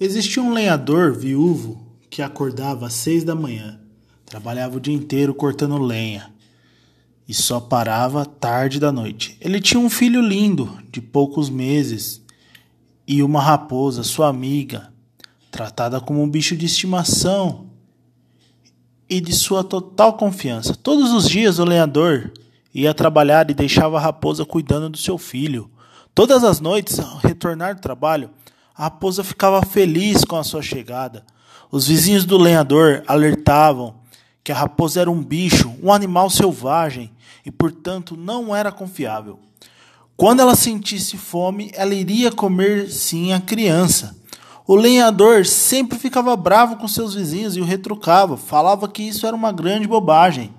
Existia um lenhador viúvo que acordava às seis da manhã, trabalhava o dia inteiro cortando lenha e só parava tarde da noite. Ele tinha um filho lindo, de poucos meses, e uma raposa, sua amiga, tratada como um bicho de estimação e de sua total confiança. Todos os dias o lenhador ia trabalhar e deixava a raposa cuidando do seu filho. Todas as noites, ao retornar do trabalho, a raposa ficava feliz com a sua chegada. Os vizinhos do lenhador alertavam que a raposa era um bicho, um animal selvagem e, portanto, não era confiável. Quando ela sentisse fome, ela iria comer sim a criança. O lenhador sempre ficava bravo com seus vizinhos e o retrucava, falava que isso era uma grande bobagem.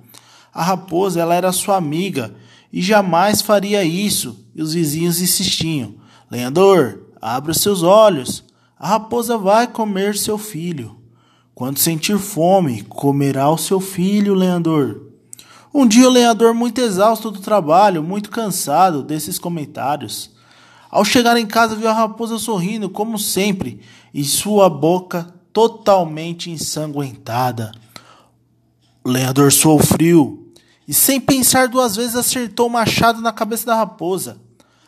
A raposa ela era sua amiga e jamais faria isso, e os vizinhos insistiam: Lenhador, Abra seus olhos. A raposa vai comer seu filho. Quando sentir fome, comerá o seu filho, lenhador. Um dia o lenhador, muito exausto do trabalho, muito cansado desses comentários, ao chegar em casa viu a raposa sorrindo, como sempre, e sua boca totalmente ensanguentada. O lenhador suou frio e, sem pensar duas vezes, acertou o machado na cabeça da raposa.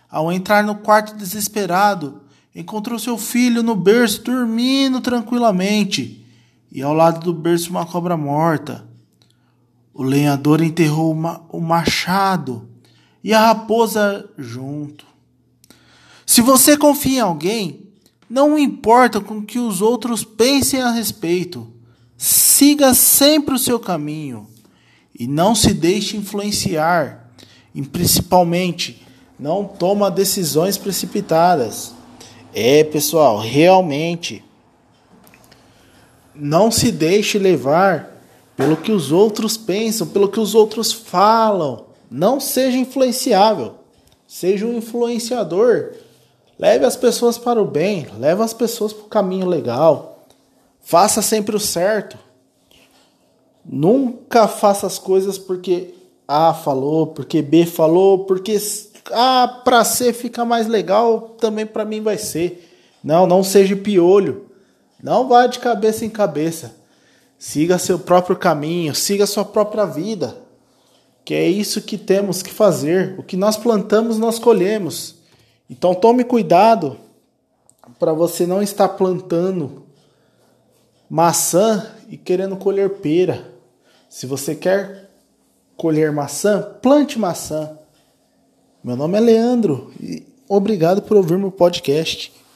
Ao entrar no quarto desesperado, encontrou seu filho no berço dormindo tranquilamente e ao lado do berço uma cobra morta. O lenhador enterrou o machado e a raposa junto. Se você confia em alguém, não importa com que os outros pensem a respeito. Siga sempre o seu caminho e não se deixe influenciar. E principalmente, não toma decisões precipitadas. É, pessoal, realmente não se deixe levar pelo que os outros pensam, pelo que os outros falam. Não seja influenciável. Seja um influenciador. Leve as pessoas para o bem, leve as pessoas para o caminho legal. Faça sempre o certo. Nunca faça as coisas porque A falou, porque B falou, porque ah, para ser fica mais legal, também para mim vai ser. Não, não seja piolho. Não vá de cabeça em cabeça. Siga seu próprio caminho, siga sua própria vida. Que é isso que temos que fazer. O que nós plantamos, nós colhemos. Então tome cuidado para você não estar plantando maçã e querendo colher pera. Se você quer colher maçã, plante maçã. Meu nome é Leandro e obrigado por ouvir meu podcast.